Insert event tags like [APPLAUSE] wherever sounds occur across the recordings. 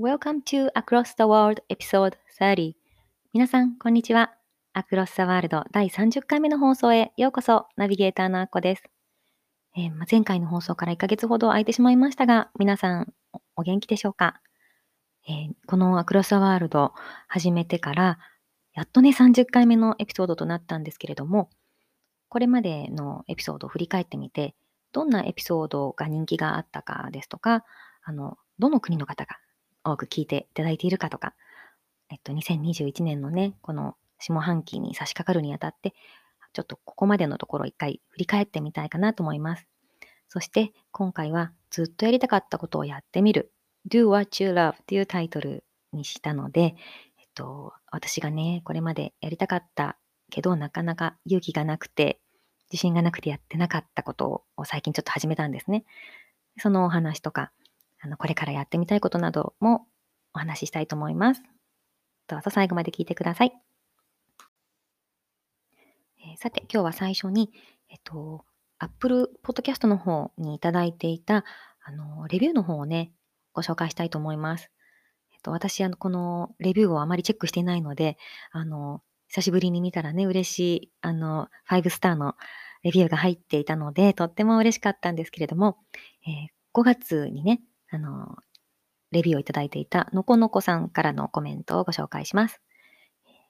Welcome to Across the World Episode 30皆さん、こんにちは。Across the World 第30回目の放送へようこそ、ナビゲーターのあっこです。えー、前回の放送から1ヶ月ほど空いてしまいましたが、皆さんお元気でしょうか、えー、このアクロスワールド始めてから、やっとね30回目のエピソードとなったんですけれども、これまでのエピソードを振り返ってみて、どんなエピソードが人気があったかですとか、あの、どの国の方が多く聞いていただいているかとか、えっと、2021年のね、この下半期に差し掛かるにあたって、ちょっとここまでのところ一回振り返ってみたいかなと思います。そして今回はずっとやりたかったことをやってみる Do What You Love というタイトルにしたので、えっと、私がね、これまでやりたかったけどなかなか勇気がなくて、自信がなくてやってなかったことを最近ちょっと始めたんですね。そのお話とか、あの、これからやってみたいことなどもお話ししたいと思います。どうぞ最後まで聞いてください。えー、さて、今日は最初に、えっと、Apple Podcast の方にいただいていた、あの、レビューの方をね、ご紹介したいと思います。えっと、私、あの、このレビューをあまりチェックしていないので、あの、久しぶりに見たらね、嬉しい、あの、5スターのレビューが入っていたので、とっても嬉しかったんですけれども、えー、5月にね、あの、レビューをいただいていたのこのこさんからのコメントをご紹介します。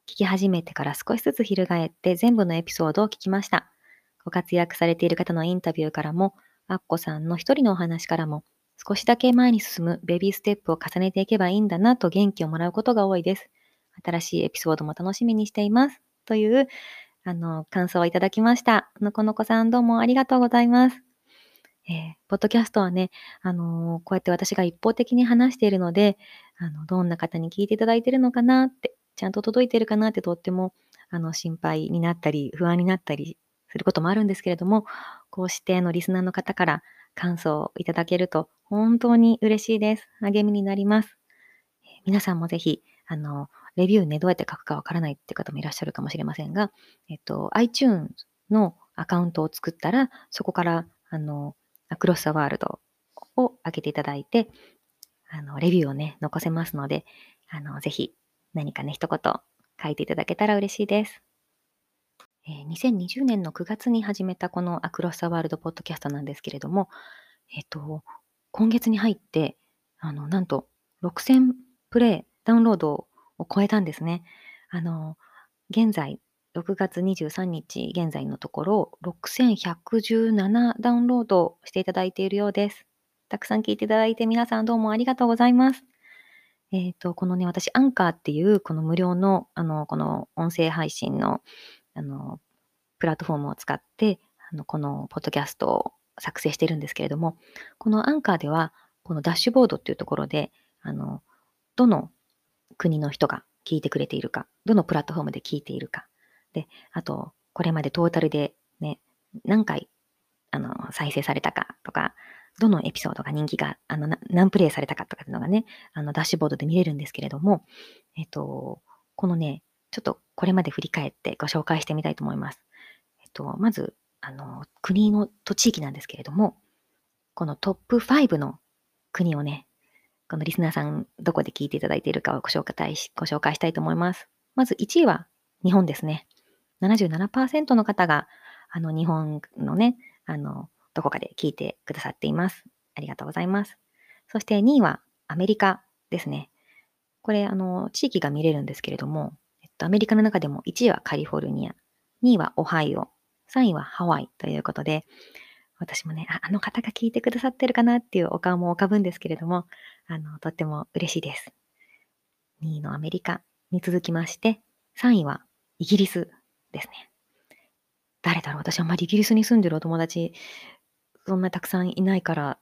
聞き始めてから少しずつ翻って全部のエピソードを聞きました。ご活躍されている方のインタビューからも、アッコさんの一人のお話からも、少しだけ前に進むベビーステップを重ねていけばいいんだなと元気をもらうことが多いです。新しいエピソードも楽しみにしています。という、あの、感想をいただきました。のこのこさんどうもありがとうございます。えー、ポッドキャストはね、あのー、こうやって私が一方的に話しているので、あの、どんな方に聞いていただいているのかなって、ちゃんと届いているかなってとっても、あの、心配になったり、不安になったりすることもあるんですけれども、こうしてのリスナーの方から感想をいただけると本当に嬉しいです。励みになります。皆さんもぜひ、あの、レビューね、どうやって書くかわからないって方もいらっしゃるかもしれませんが、えっと、iTunes のアカウントを作ったら、そこから、あの、クロスワールドを開けていただいて、あの、レビューをね、残せますので、あの、ぜひ何かね、一言書いていただけたら嬉しいです。えー、2020年の9月に始めたこのアクロスワールドポッドキャストなんですけれども、えっ、ー、と、今月に入って、あの、なんと6000プレイ、ダウンロードを超えたんですね。あの、現在、6月23日現在のところ、6117ダウンロードしていただいているようです。たくさん聞いていただいて皆さんどうもありがとうございます。えっ、ー、と、このね、私、アンカーっていう、この無料の、あの、この音声配信の、あの、プラットフォームを使って、あの、このポッドキャストを作成しているんですけれども、このアンカーでは、このダッシュボードっていうところで、あの、どの国の人が聞いてくれているか、どのプラットフォームで聞いているか、で、あと、これまでトータルでね、何回、あの、再生されたかとか、どのエピソードが人気が、あの、何プレイされたかとかっていうのがね、あの、ダッシュボードで見れるんですけれども、えっと、このね、ちょっとこれまで振り返ってご紹介してみたいと思います。えっと、まず、あの、国のと地域なんですけれども、このトップ5の国をね、このリスナーさんどこで聞いていただいているかをご紹介しご紹介したいと思います。まず1位は日本ですね。77%の方が、あの、日本のね、あの、どこかで聞いてくださっています。ありがとうございます。そして2位はアメリカですね。これ、あの、地域が見れるんですけれども、えっと、アメリカの中でも1位はカリフォルニア、2位はオハイオ、3位はハワイということで、私もね、ああの方が聞いてくださってるかなっていうお顔も浮かぶんですけれども、あの、とっても嬉しいです。2位のアメリカに続きまして、3位はイギリスですね。誰だろう？私あんまりイギリスに住んでるお友達、そんなたくさんいないから、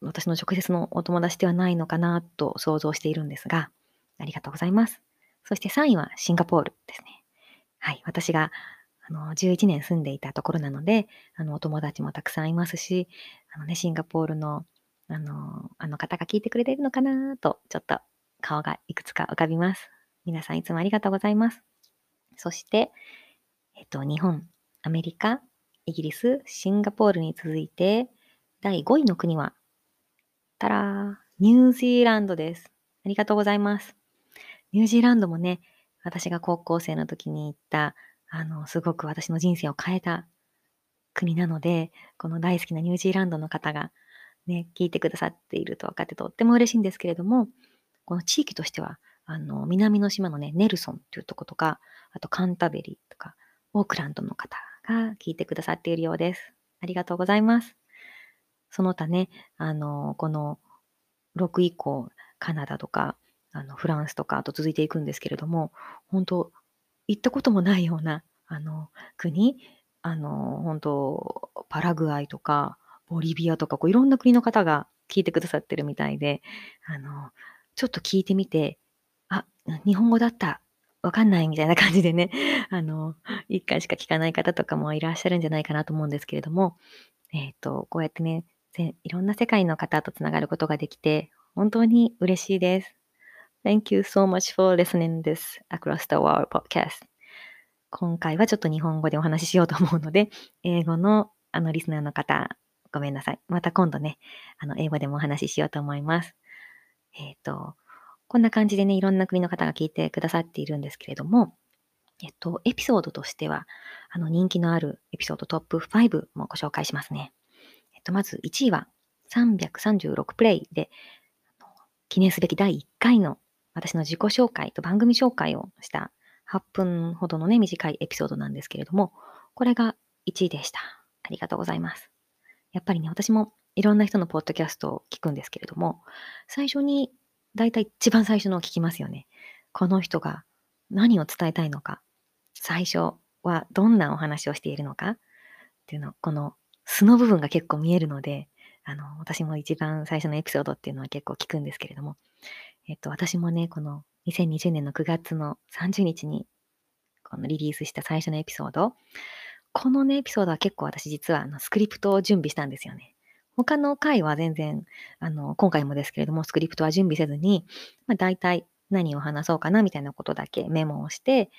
私の直接のお友達ではないのかなと想像しているんですが、ありがとうございます。そして3位はシンガポールですね。はい。私が、あの、11年住んでいたところなので、あの、お友達もたくさんいますし、あのね、シンガポールの、あの、あの方が聞いてくれているのかなと、ちょっと顔がいくつか浮かびます。皆さんいつもありがとうございます。そして、えっと、日本、アメリカ、イギリス、シンガポールに続いて、第5位の国は、たらニュージーランドです。ありがとうございます。ニュージーランドもね、私が高校生の時に行った、あの、すごく私の人生を変えた国なので、この大好きなニュージーランドの方がね、聞いてくださっていると分かってとっても嬉しいんですけれども、この地域としては、あの、南の島のね、ネルソンっていうとことか、あとカンタベリーとか、オークランドの方が聞いてくださっているようです。ありがとうございます。その他ね、あの、この6以降、カナダとか、あの、フランスとか、と続いていくんですけれども、本当行ったこともないような、あの、国、あの、本当パラグアイとか、ボリビアとか、こういろんな国の方が聞いてくださってるみたいで、あの、ちょっと聞いてみて、あ、日本語だった。わかんないみたいな感じでね、[LAUGHS] あの、一回しか聞かない方とかもいらっしゃるんじゃないかなと思うんですけれども、えっ、ー、と、こうやってね、いろんな世界の方とつながることができて、本当に嬉しいです。Thank you so much for listening this Across the World podcast. 今回はちょっと日本語でお話ししようと思うので、英語のあのリスナーの方、ごめんなさい。また今度ね、あの英語でもお話ししようと思います。えっ、ー、と、こんな感じでね、いろんな国の方が聞いてくださっているんですけれども、えっと、エピソードとしては、あの人気のあるエピソードトップ5もご紹介しますね。えっと、まず1位は336プレイで、記念すべき第1回の私の自己紹介と番組紹介をした8分ほどのね、短いエピソードなんですけれども、これが1位でした。ありがとうございます。やっぱりね、私もいろんな人のポッドキャストを聞くんですけれども、最初に、だいたい一番最初のを聞きますよね。この人が何を伝えたいのか、最初はどんなお話をしているのかっていうの、この素の部分が結構見えるので、あの、私も一番最初のエピソードっていうのは結構聞くんですけれども、えっと、私もね、この2020年の9月の30日に、このリリースした最初のエピソード、このね、エピソードは結構私実はあのスクリプトを準備したんですよね。他の回は全然、あの、今回もですけれども、スクリプトは準備せずに、まあ、大体何を話そうかなみたいなことだけメモをして、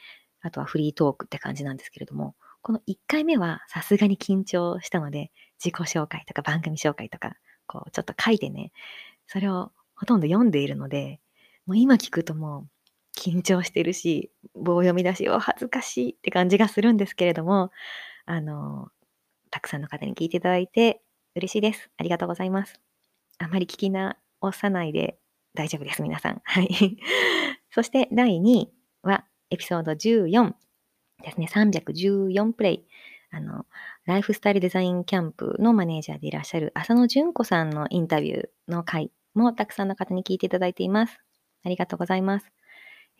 あとはフリートークって感じなんですけれども、この1回目はさすがに緊張したので、自己紹介とか番組紹介とか、こう、ちょっと書いてね、それをほとんど読んでいるので、もう今聞くともう緊張してるし、棒読み出しを恥ずかしいって感じがするんですけれども、あの、たくさんの方に聞いていただいて嬉しいです。ありがとうございます。あまり聞き直さないで大丈夫です、皆さん。はい。[LAUGHS] そして第2位はエピソード14。ですね、314プレイ。あの、ライフスタイルデザインキャンプのマネージャーでいらっしゃる浅野純子さんのインタビューの回もたくさんの方に聞いていただいています。ありがとうございます。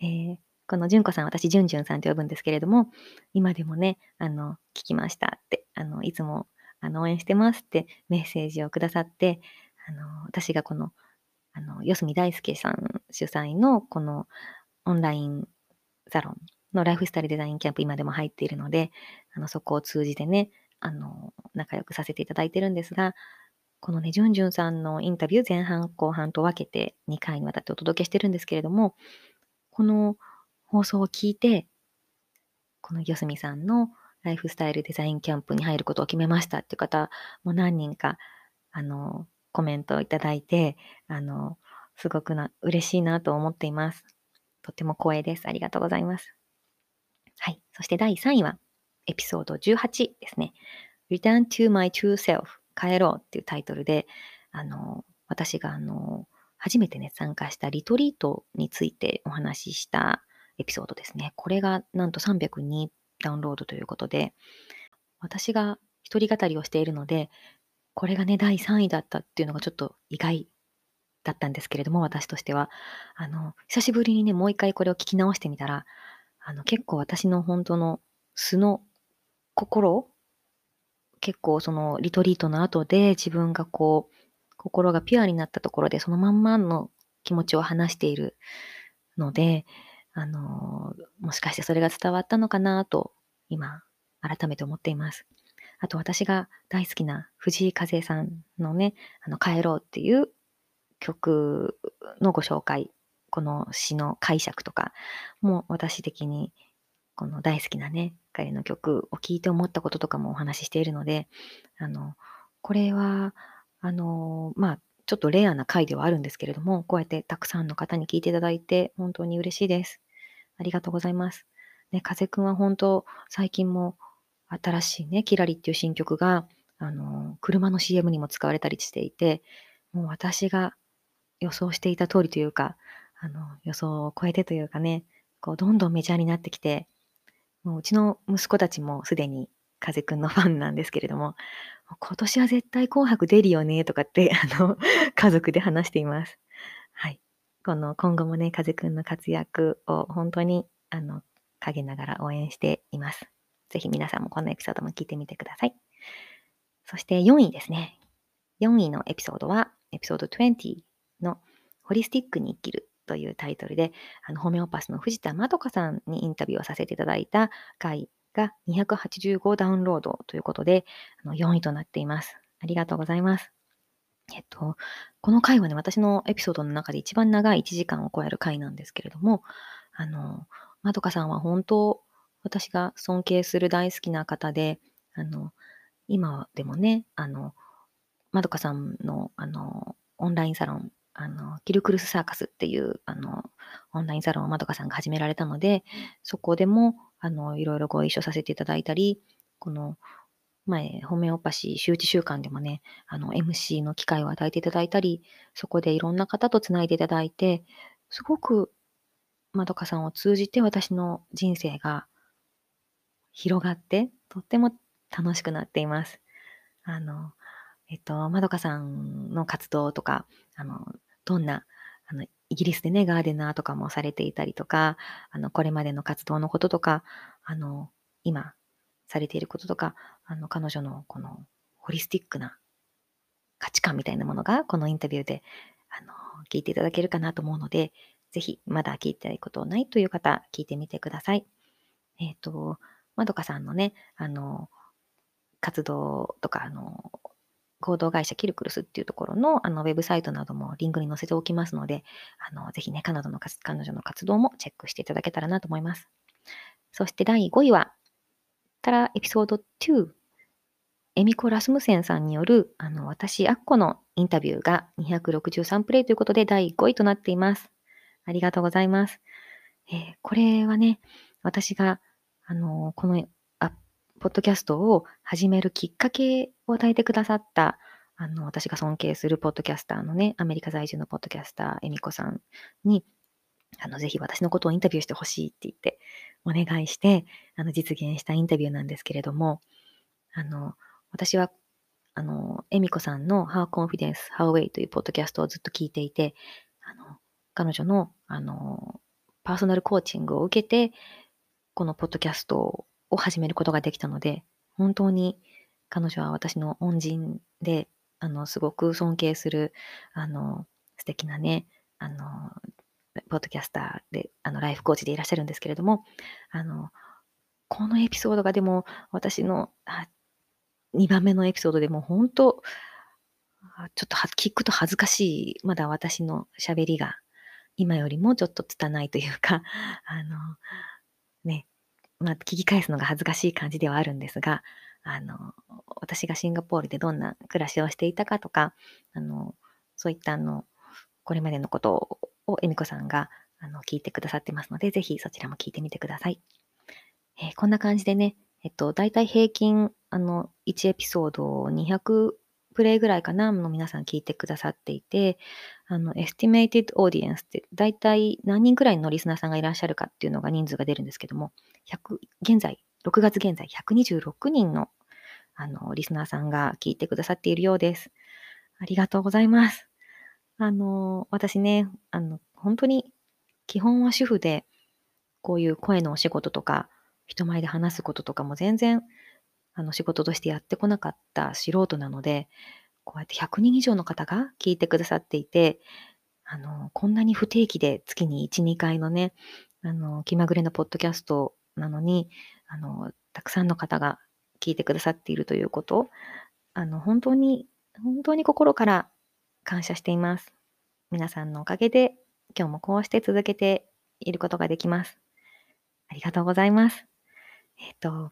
えー、この純子さん、私、純純さんと呼ぶんですけれども、今でもね、あの、聞きましたって、あの、いつも、あの、応援してますってメッセージをくださって、あの、私がこの、あの、四隅大輔さん主催のこのオンラインサロンのライフスタイルデザインキャンプ今でも入っているので、あの、そこを通じてね、あの、仲良くさせていただいてるんですが、このね、じゅんじゅんさんのインタビュー前半後半と分けて2回にわたってお届けしてるんですけれども、この放送を聞いて、この四隅さんのライフスタイルデザインキャンプに入ることを決めましたっていう方も何人か、あの、コメントをいただいて、あの、すごくな、嬉しいなと思っています。とても光栄です。ありがとうございます。はい。そして第3位は、エピソード18ですね。Return to my true self 帰ろうっていうタイトルで、あの、私があの、初めてね、参加したリトリートについてお話ししたエピソードですね。これがなんと302ダウンロードということで、私が一人語りをしているので、これがね、第3位だったっていうのがちょっと意外だったんですけれども、私としては。あの、久しぶりにね、もう一回これを聞き直してみたら、あの、結構私の本当の素の心結構そのリトリートの後で自分がこう、心がピュアになったところでそのまんまの気持ちを話しているので、あの、もしかしてそれが伝わったのかなと、今、改めて思っています。あと私が大好きな藤井風さんのね、あの、帰ろうっていう曲のご紹介、この詩の解釈とかもう私的にこの大好きなね、彼の曲を聴いて思ったこととかもお話ししているので、あの、これは、あの、まあ、ちょっとレアな回ではあるんですけれども、こうやってたくさんの方に聞いていただいて、本当に嬉しいです。ありがとうございます。ね、風くんは本当、最近も新しいね、キラリっていう新曲が、あの、車の CM にも使われたりしていて、もう私が予想していた通りというか、あの、予想を超えてというかね、こう、どんどんメジャーになってきて、もううちの息子たちもすでに風くんのファンなんですけれども、今年は絶対紅白出るよねとかって、[LAUGHS] あの、家族で話しています。はい。この、今後もね、風くんの活躍を本当に、あの、陰ながら応援しています。ぜひ皆さんもこのエピソードも聞いてみてください。そして4位ですね。4位のエピソードは、エピソード20のホリスティックに生きるというタイトルで、あのホメオパスの藤田まどかさんにインタビューをさせていただいた回が285ダウンロードということで、あの4位となっています。ありがとうございます。えっと、この回はね、私のエピソードの中で一番長い1時間を超える回なんですけれども、あの、まどかさんは本当、私が尊敬する大好きな方で、あの、今でもね、あの、まどかさんの、あの、オンラインサロン、あの、キルクルスサーカスっていう、あの、オンラインサロンをまどかさんが始められたので、そこでも、あの、いろいろご一緒させていただいたり、この、前、ホメオパシー周知週間でもね、あの、MC の機会を与えていただいたり、そこでいろんな方とつないでいただいて、すごく、まどかさんを通じて私の人生が広がって、とっても楽しくなっています。あの、えっと、まどかさんの活動とか、あの、どんな、あの、イギリスでね、ガーデナーとかもされていたりとか、あの、これまでの活動のこととか、あの、今、されていることとか、あの、彼女のこの、ホリスティックな価値観みたいなものが、このインタビューで、あの、聞いていただけるかなと思うので、ぜひ、まだ聞いてないことないという方、聞いてみてください。えっ、ー、と、まどかさんのね、あの、活動とか、あの、合同会社キルクルスっていうところのあのウェブサイトなどもリンクに載せておきますので、あのぜひね、彼女の彼女の活動もチェックしていただけたらなと思います。そして第5位は、たらエピソード2、エミコ・ラスムセンさんによる、あの、私、アッコのインタビューが263プレイということで第5位となっています。ありがとうございます。えー、これはね、私が、あの、このポッドキャストを始めるきっかけを与えてくださった、あの、私が尊敬するポッドキャスターのね、アメリカ在住のポッドキャスター、エミコさんに、あの、ぜひ私のことをインタビューしてほしいって言って、お願いして、あの、実現したインタビューなんですけれども、あの、私は、あの、エミコさんの How Confidence, How Way というポッドキャストをずっと聞いていて、あの、彼女の、あの、パーソナルコーチングを受けて、このポッドキャストを始めることができたので、本当に彼女は私の恩人で、あの、すごく尊敬する、あの、素敵なね、あの、ポッドキャスターで、あの、ライフコーチでいらっしゃるんですけれども、あの、このエピソードがでも私の2番目のエピソードでも本当、ちょっと聞くと恥ずかしい、まだ私の喋りが今よりもちょっと拙いというか、あの、まあ、聞き返すのが恥ずかしい感じではあるんですが、あの、私がシンガポールでどんな暮らしをしていたかとか、あの、そういったあの、これまでのことを恵美子さんがあの聞いてくださってますので、ぜひそちらも聞いてみてください。えー、こんな感じでね、えっと、だいたい平均、あの、1エピソード200プレイぐらいかなの皆さん聞いてくださっていて、あの、estimated audience って大体何人くらいのリスナーさんがいらっしゃるかっていうのが人数が出るんですけども、100、現在、6月現在126人の、あの、リスナーさんが聞いてくださっているようです。ありがとうございます。あの、私ね、あの、本当に、基本は主婦で、こういう声のお仕事とか、人前で話すこととかも全然、あの、仕事としてやってこなかった素人なので、こうやって100人以上の方が聞いてくださっていて、あの、こんなに不定期で月に1、2回のね、あの、気まぐれのポッドキャストなのに、あの、たくさんの方が聞いてくださっているということ、あの、本当に、本当に心から感謝しています。皆さんのおかげで、今日もこうして続けていることができます。ありがとうございます。えっ、と、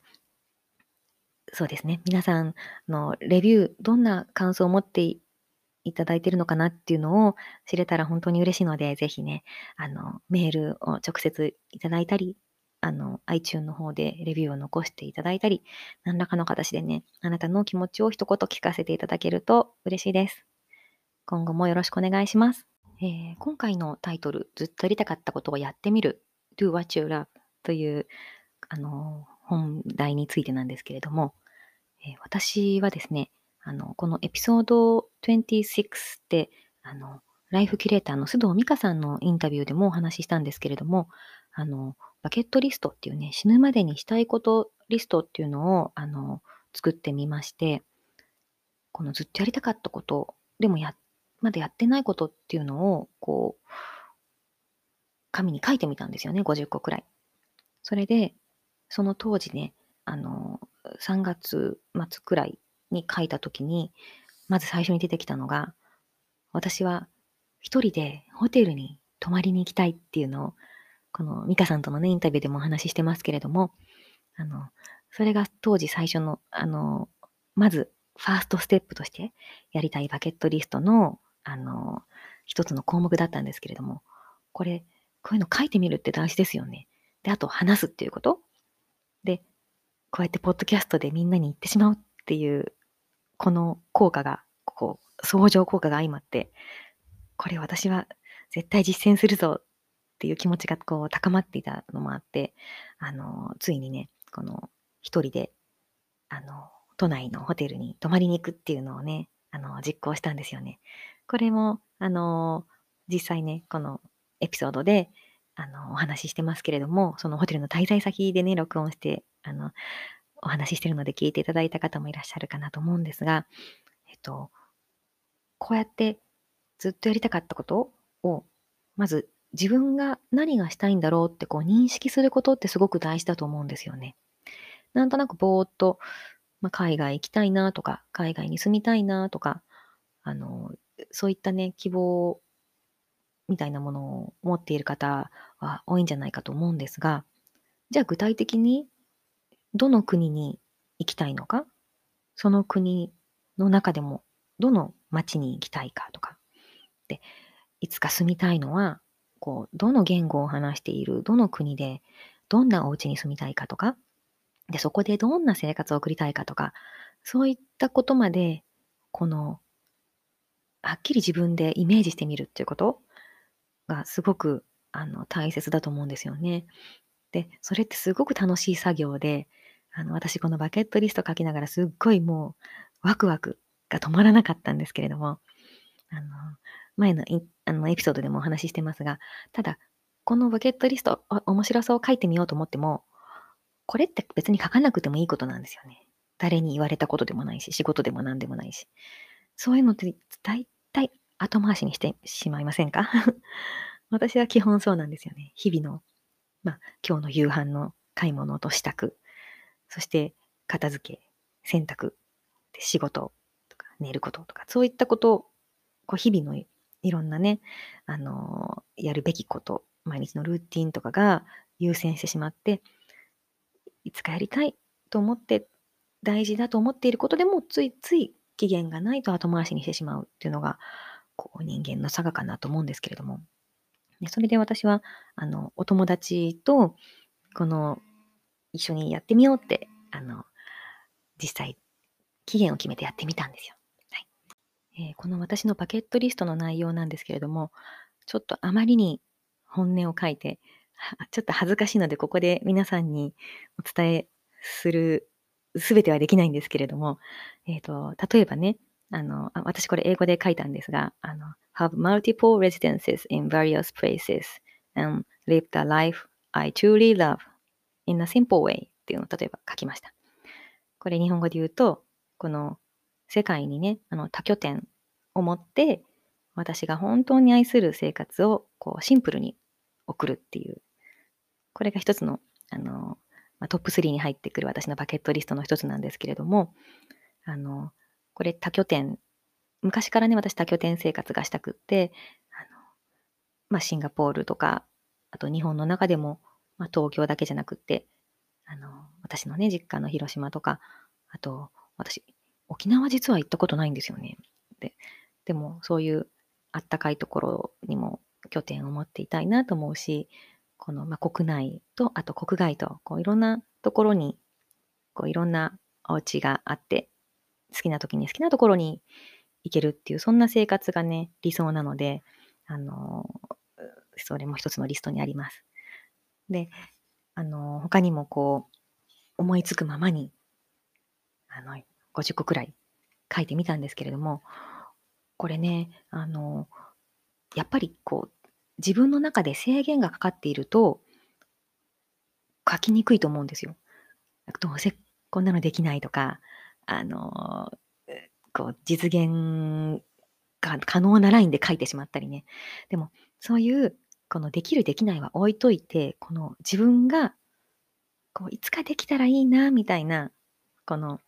そうですね。皆さんのレビュー、どんな感想を持っていただいているのかなっていうのを知れたら本当に嬉しいので、ぜひね、あの、メールを直接いただいたり、あの、iTune の方でレビューを残していただいたり、何らかの形でね、あなたの気持ちを一言聞かせていただけると嬉しいです。今後もよろしくお願いします。えー、今回のタイトル、ずっとやりたかったことをやってみる、Do What You Love という、あの、本題についてなんですけれども、え、私はですね、あの、このエピソード26で、あの、ライフキュレーターの須藤美香さんのインタビューでもお話ししたんですけれども、あの、バケットリストっていうね、死ぬまでにしたいことリストっていうのを、あの、作ってみまして、このずっとやりたかったこと、でもや、まだやってないことっていうのを、こう、紙に書いてみたんですよね、50個くらい。それで、その当時ね、あの、3月末くらいに書いた時に、まず最初に出てきたのが、私は一人でホテルに泊まりに行きたいっていうのを、このミカさんとのね、インタビューでもお話ししてますけれども、あの、それが当時最初の、あの、まず、ファーストステップとしてやりたいバケットリストの、あの、一つの項目だったんですけれども、これ、こういうの書いてみるって大事ですよね。で、あと話すっていうこと。こうやってポッドキャストでみんなに言ってしまうっていう、この効果が、こう、相乗効果が相まって、これ私は絶対実践するぞっていう気持ちがこう高まっていたのもあって、あの、ついにね、この一人で、あの、都内のホテルに泊まりに行くっていうのをね、あの、実行したんですよね。これも、あの、実際ね、このエピソードで、あの、お話ししてますけれども、そのホテルの滞在先でね、録音して、あの、お話ししてるので聞いていただいた方もいらっしゃるかなと思うんですが、えっと、こうやってずっとやりたかったことを、まず自分が何がしたいんだろうってこう認識することってすごく大事だと思うんですよね。なんとなくぼーっと、まあ、海外行きたいなとか、海外に住みたいなとか、あの、そういったね、希望みたいなものを持っている方は多いんじゃないかと思うんですが、じゃあ具体的にどの国に行きたいのか、その国の中でもどの町に行きたいかとか、で、いつか住みたいのは、こう、どの言語を話している、どの国で、どんなお家に住みたいかとか、で、そこでどんな生活を送りたいかとか、そういったことまで、この、はっきり自分でイメージしてみるっていうことがすごくあの大切だと思うんですよね。で、それってすごく楽しい作業で、あの、私このバケットリスト書きながらすっごいもうワクワクが止まらなかったんですけれども、あの、前のあのエピソードでもお話ししてますが、ただ、このバケットリスト、面白そう書いてみようと思っても、これって別に書かなくてもいいことなんですよね。誰に言われたことでもないし、仕事でも何でもないし。そういうのって大体後回しにしてしまいませんか？[LAUGHS] 私は基本そうなんですよね。日々の、まあ、今日の夕飯の買い物と支度、そして片付け、洗濯、仕事とか寝ることとか、そういったことを、こう日々のいろんなね、あのー、やるべきこと、毎日のルーティンとかが優先してしまって、いつかやりたいと思って、大事だと思っていることでも、ついつい期限がないと後回しにしてしまうっていうのが、こう人間の差がかなと思うんですけれども。でそれで私は、あの、お友達と、この一緒にやってみようって、あの、実際、期限を決めてやってみたんですよ。はいえー、この私のバケットリストの内容なんですけれども、ちょっとあまりに本音を書いて、ちょっと恥ずかしいので、ここで皆さんにお伝えする、すべてはできないんですけれども、えっ、ー、と、例えばね、あの、あ私これ英語で書いたんですが、あの、have multiple residences in various places and live the life I truly love in a simple way っていうのを例えば書きました。これ日本語で言うと、この世界にね、あの、多拠点を持って、私が本当に愛する生活を、こう、シンプルに送るっていう、これが一つの、あの、まあ、トップ3に入ってくる私のバケットリストの一つなんですけれども、あの、これ多拠点、昔からね、私多拠点生活がしたくって、あの、まあ、シンガポールとか、あと日本の中でも、まあ、東京だけじゃなくって、あの、私のね、実家の広島とか、あと、私、沖縄実は行ったことないんですよね。で、でもそういうあったかいところにも拠点を持っていたいなと思うし、この、まあ、国内と、あと国外と、こういろんなところに、こういろんなお家があって、好きな時に好きなところに行けるっていう、そんな生活がね、理想なので、あの、それも一つのリストにあります。で、あの、他にもこう、思いつくままに、あの、50個くらい書いてみたんですけれども、これね、あの、やっぱりこう、自分の中で制限がかかっていると、書きにくいと思うんですよ。どうせこんなのできないとか、あの、こう、実現が可能なラインで書いてしまったりね。でも、そういう、このできるできないは置いといて、この自分が、こう、いつかできたらいいな、みたいな、この、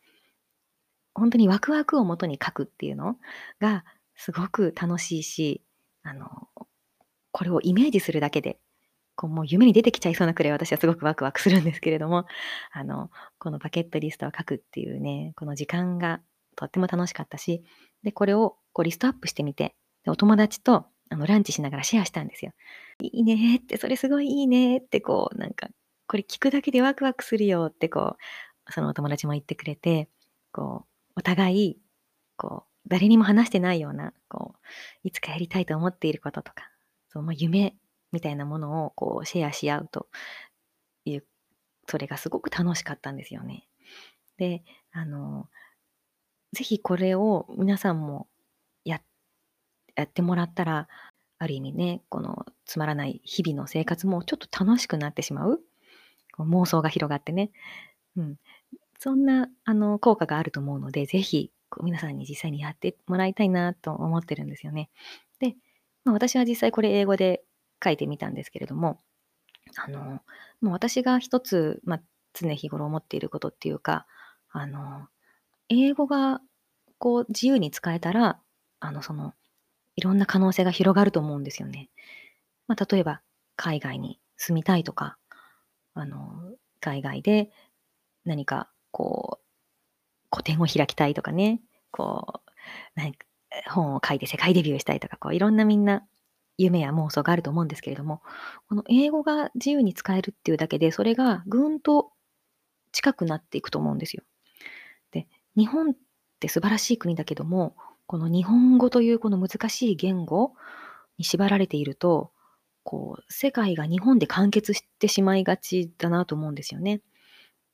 本当にワクワクをもとに書くっていうのが、すごく楽しいし、あの、これをイメージするだけで、こうもう夢に出てきちゃいそうなくらい私はすごくワクワクするんですけれども、あの、このバケットリストを書くっていうね、この時間がとっても楽しかったし、で、これをこうリストアップしてみて、でお友達とあのランチしながらシェアしたんですよ。いいねって、それすごいいいねって、こう、なんか、これ聞くだけでワクワクするよって、こう、そのお友達も言ってくれて、こう、お互い、こう、誰にも話してないような、こう、いつかやりたいと思っていることとか、その夢みたいなものをこうシェアし合うという、それがすごく楽しかったんですよね。で、あの、ぜひこれを皆さんもややってもらったら、ある意味ね、このつまらない日々の生活もちょっと楽しくなってしまう。妄想が広がってね。うん。そんな、あの、効果があると思うので、ぜひ、こう皆さんに実際にやってもらいたいなと思ってるんですよね。で、まあ、私は実際これ英語で書いてみたんですけれども、あの、もう私が一つ、まあ、常日頃思っていることっていうか、あの、英語がこう自由に使えたら、あの、その、いろんな可能性が広がると思うんですよね。まあ、例えば、海外に住みたいとか、あの、海外で何かこう、個展を開きたいとかね、こう、何か本を書いて世界デビューしたいとか、こういろんなみんな夢や妄想があると思うんですけれども、この英語が自由に使えるっていうだけで、それがぐんと近くなっていくと思うんですよ。で、日本って素晴らしい国だけども、この日本語というこの難しい言語に縛られていると、こう、世界が日本で完結してしまいがちだなと思うんですよね。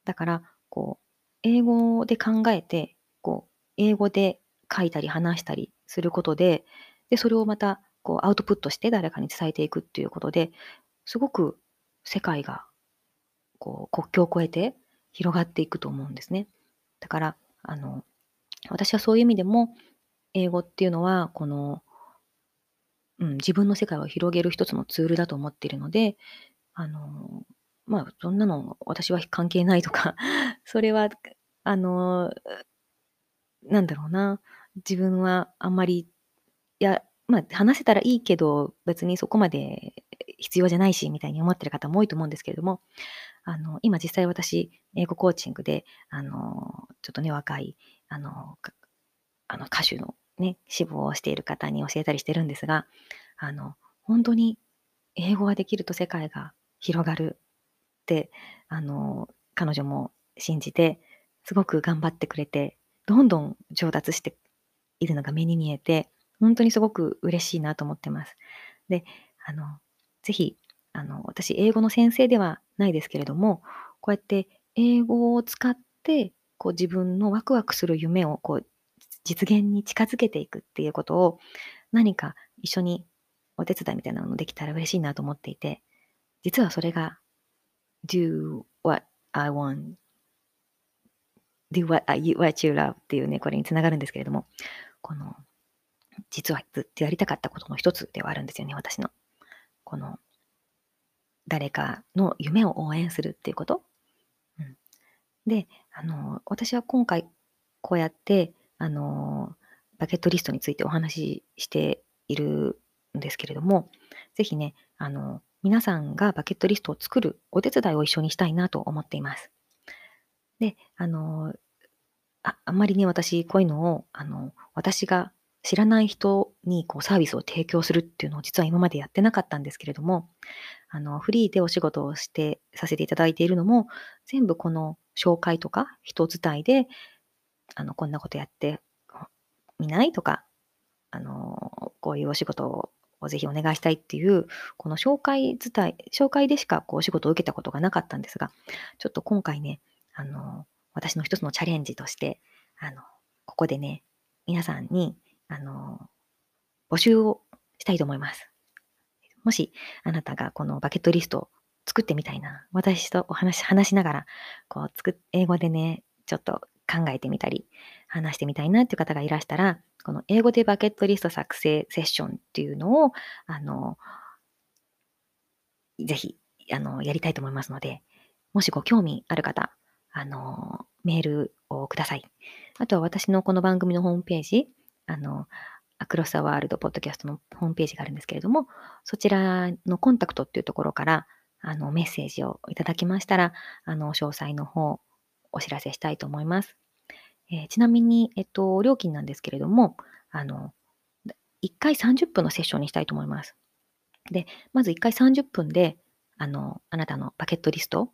だから、こう、英語で考えて、こう、英語で書いたり話したりすることで、で、それをまた、こう、アウトプットして誰かに伝えていくっていうことで、すごく世界が、こう、国境を越えて広がっていくと思うんですね。だから、あの、私はそういう意味でも、英語っていうのは、この、うん、自分の世界を広げる一つのツールだと思っているので、あの、まあ、そんなの私は関係ないとか [LAUGHS] それは、あの、なんだろうな、自分はあんまり、いや、まあ、話せたらいいけど、別にそこまで必要じゃないし、みたいに思ってる方も多いと思うんですけれども、あの、今実際私、英語コーチングで、あの、ちょっとね、若い、あの、あの歌手のね、志望をしている方に教えたりしてるんですが、あの、本当に英語ができると世界が広がる、あの、彼女も信じて、すごく頑張ってくれて、どんどん上達しているのが目に見えて、本当にすごく嬉しいなと思ってます。で、あの、ぜひ、あの、私、英語の先生ではないですけれども、こうやって英語を使って、こう自分のワクワクする夢をこう実現に近づけていくっていうことを何か一緒にお手伝いみたいなのできたら嬉しいなと思っていて、実はそれが do what I want do what I, what you love っていうね、これにつながるんですけれども、この、実はずっとやりたかったことの一つではあるんですよね、私の。この、誰かの夢を応援するっていうこと。うん、で、あの、私は今回、こうやって、あの、バケットリストについてお話ししているんですけれども、ぜひね、あの、皆さんがバケットリストを作るお手伝いを一緒にしたいなと思っています。で、あの、ああんまりね、私、こういうのを、あの、私が知らない人にこうサービスを提供するっていうのを実は今までやってなかったんですけれども、あの、フリーでお仕事をして、させていただいているのも、全部この紹介とか人伝いで、あの、こんなことやってみない？とか、あの、こういうお仕事をぜひお願いしたいっていう、この紹介伝い、紹介でしかこうお仕事を受けたことがなかったんですが、ちょっと今回ね、あの、私の一つのチャレンジとして、あの、ここでね、皆さんに、あの、募集をしたいと思います。もし、あなたがこのバケットリストを作ってみたいな、私とお話、話しながら、こう、作英語でね、ちょっと考えてみたり、話してみたいなっていう方がいらしたら、この英語でバケットリスト作成セッションっていうのを、あの、ぜひ、あの、やりたいと思いますので、もしご興味ある方、あの、メールをください。あとは私のこの番組のホームページ、あの、アクロスアワールドポッドキャストのホームページがあるんですけれども、そちらのコンタクトっていうところから、あの、メッセージをいただきましたら、あの、詳細の方、お知らせしたいと思います。えー、ちなみに、えっと、料金なんですけれども、あの、1回30分のセッションにしたいと思います。で、まず1回30分で、あの、あなたのパケットリスト、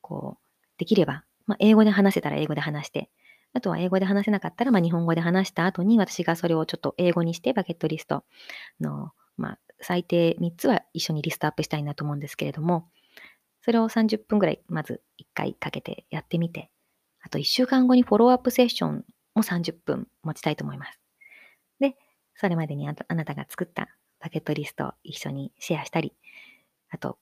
こう、できればまあ、英語で話せたら英語で話して、あとは英語で話せなかったら、まあ、日本語で話した後に私がそれをちょっと英語にしてバケットリストの、まあ、最低3つは一緒にリストアップしたいなと思うんですけれども、それを30分ぐらいまず1回かけてやってみて、あと1週間後にフォローアップセッションも30分持ちたいと思います。で、それまでにあなたが作ったバケットリストを一緒にシェアしたり、あと、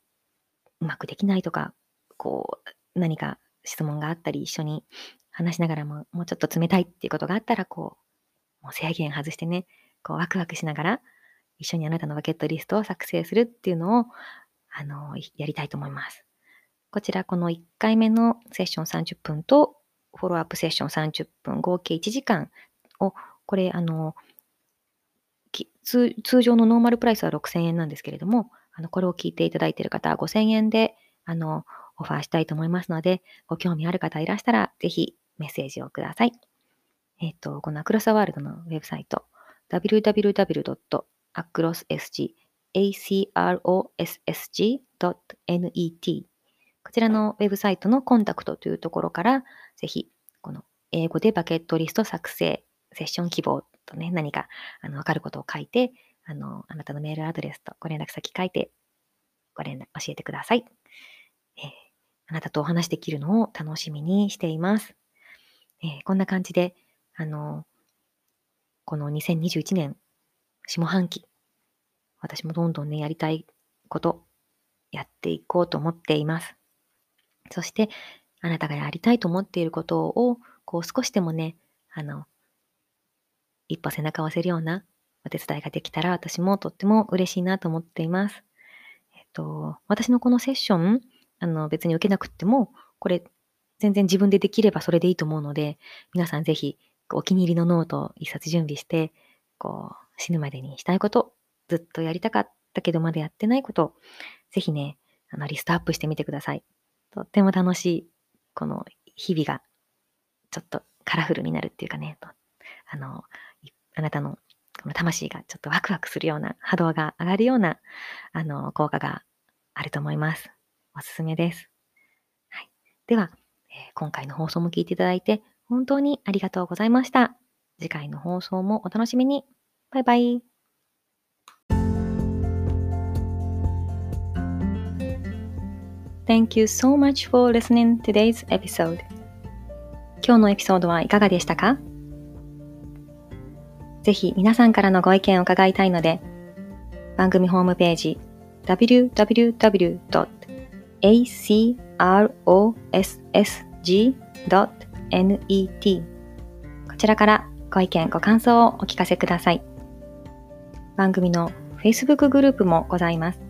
うまくできないとか、こう、何か質問があったり、一緒に話しながらも、もうちょっと冷たいっていうことがあったら、こう、もう制限外してね、こう、ワクワクしながら、一緒にあなたのバケットリストを作成するっていうのを、あの、やりたいと思います。こちら、この1回目のセッション30分と、フォローアップセッション30分、合計1時間を、これ、あの、通常のノーマルプライスは6000円なんですけれども、あの、これを聞いていただいている方は5000円で、あの、オファーしたいと思いますので、ご興味ある方いらしたら、ぜひメッセージをください。えっ、と、このアクロスワールドのウェブサイト、www.acrossg.net こちらのウェブサイトのコンタクトというところから、ぜひ、この英語でバケットリスト作成、セッション希望とね、何かあの分かることを書いて、あの、あなたのメールアドレスとご連絡先書いて、ご連絡教えてください。えーあなたとお話できるのを楽しみにしています。えー、こんな感じで、あの、この2021年下半期、私もどんどんね、やりたいこと、やっていこうと思っています。そして、あなたがやりたいと思っていることを、こう少しでもね、あの、一歩背中を押せるようなお手伝いができたら、私もとっても嬉しいなと思っています。えっと、私のこのセッション、あの、別に受けなくっても、これ、全然自分でできればそれでいいと思うので、皆さんぜひ、お気に入りのノートを一冊準備して、こう、死ぬまでにしたいこと、ずっとやりたかったけどまだやってないこと、ぜひね、あの、リストアップしてみてください。とっても楽しい、この日々が、ちょっとカラフルになるっていうかね、とあの、あなたのこの魂がちょっとワクワクするような、波動が上がるような、あの、効果があると思います。おすすめです。はい。では、えー、今回の放送も聞いていただいて本当にありがとうございました。次回の放送もお楽しみに。バイバイ。Thank you so much for listening today's episode. 今日のエピソードはいかがでしたか？ぜひ皆さんからのご意見を伺いたいので、番組ホームページ www. acrossg.net こちらからご意見、ご感想をお聞かせください。番組の Facebook グループもございます。